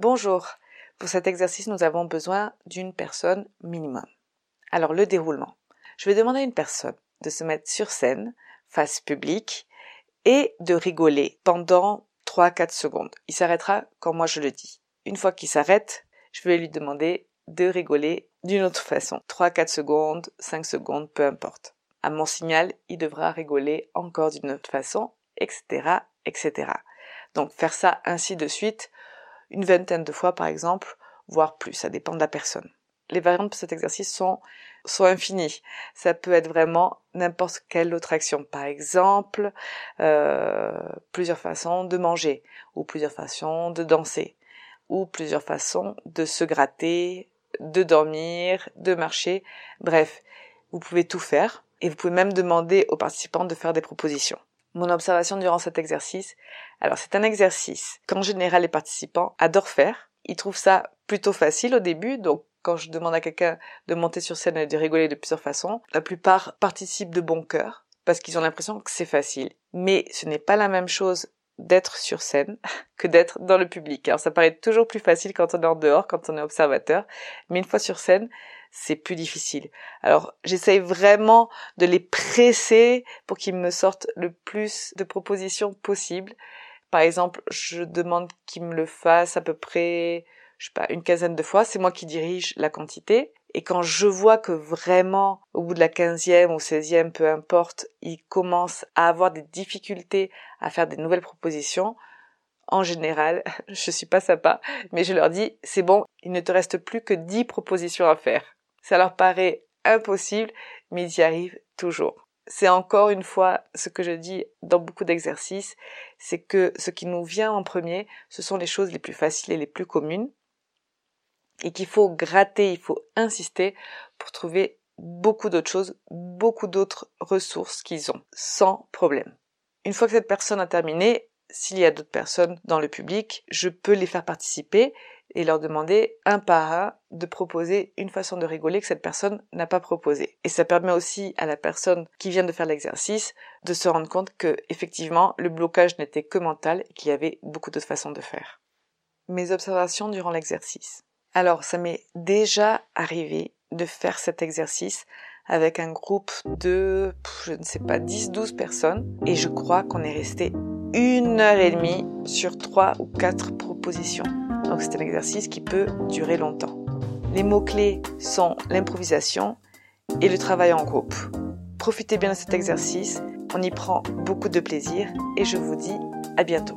Bonjour. Pour cet exercice, nous avons besoin d'une personne minimum. Alors, le déroulement. Je vais demander à une personne de se mettre sur scène, face publique, et de rigoler pendant 3-4 secondes. Il s'arrêtera quand moi je le dis. Une fois qu'il s'arrête, je vais lui demander de rigoler d'une autre façon. 3-4 secondes, 5 secondes, peu importe. À mon signal, il devra rigoler encore d'une autre façon, etc., etc. Donc faire ça ainsi de suite, une vingtaine de fois par exemple, voire plus, ça dépend de la personne. Les variantes pour cet exercice sont, sont infinies. Ça peut être vraiment n'importe quelle autre action. Par exemple, euh, plusieurs façons de manger, ou plusieurs façons de danser, ou plusieurs façons de se gratter, de dormir, de marcher. Bref, vous pouvez tout faire et vous pouvez même demander aux participants de faire des propositions. Mon observation durant cet exercice, alors c'est un exercice qu'en général les participants adorent faire. Ils trouvent ça plutôt facile au début, donc quand je demande à quelqu'un de monter sur scène et de rigoler de plusieurs façons, la plupart participent de bon cœur parce qu'ils ont l'impression que c'est facile. Mais ce n'est pas la même chose d'être sur scène que d'être dans le public. Alors ça paraît toujours plus facile quand on est en dehors, quand on est observateur, mais une fois sur scène, c'est plus difficile. Alors j'essaye vraiment de les presser pour qu'ils me sortent le plus de propositions possible. Par exemple, je demande qu'ils me le fassent à peu près, je sais pas, une quinzaine de fois. C'est moi qui dirige la quantité. Et quand je vois que vraiment, au bout de la quinzième ou seizième, peu importe, ils commencent à avoir des difficultés à faire des nouvelles propositions, en général, je suis pas sympa, mais je leur dis, c'est bon, il ne te reste plus que dix propositions à faire. Ça leur paraît impossible, mais ils y arrivent toujours. C'est encore une fois ce que je dis dans beaucoup d'exercices, c'est que ce qui nous vient en premier, ce sont les choses les plus faciles et les plus communes, et qu'il faut gratter, il faut insister pour trouver beaucoup d'autres choses, beaucoup d'autres ressources qu'ils ont, sans problème. Une fois que cette personne a terminé, s'il y a d'autres personnes dans le public, je peux les faire participer et leur demander un par un de proposer une façon de rigoler que cette personne n'a pas proposé. Et ça permet aussi à la personne qui vient de faire l'exercice de se rendre compte que effectivement le blocage n'était que mental et qu'il y avait beaucoup d'autres façons de faire. Mes observations durant l'exercice. Alors ça m'est déjà arrivé de faire cet exercice avec un groupe de, je ne sais pas, 10-12 personnes et je crois qu'on est resté une heure et demie sur trois ou quatre propositions. Donc c'est un exercice qui peut durer longtemps. Les mots-clés sont l'improvisation et le travail en groupe. Profitez bien de cet exercice, on y prend beaucoup de plaisir et je vous dis à bientôt.